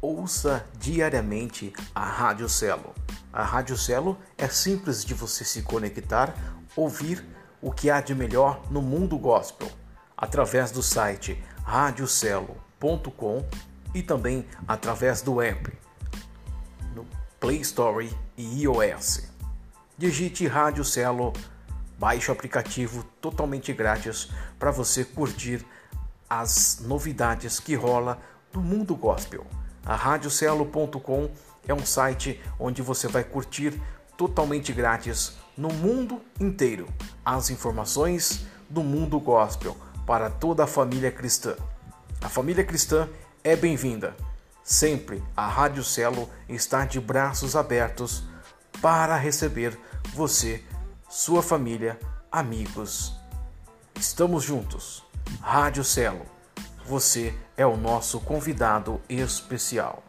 ouça diariamente a Rádio Celo. A Rádio Celo é simples de você se conectar, ouvir o que há de melhor no mundo gospel através do site radiocelo.com e também através do app no Play Store e iOS. Digite Rádio Celo, baixe o aplicativo totalmente grátis para você curtir as novidades que rola no mundo gospel. A radiocelo.com é um site onde você vai curtir totalmente grátis no mundo inteiro as informações do mundo gospel para toda a família cristã. A família cristã é bem-vinda. Sempre a Rádio Celo está de braços abertos para receber você, sua família, amigos. Estamos juntos. Rádio Celo, você é o nosso convidado especial.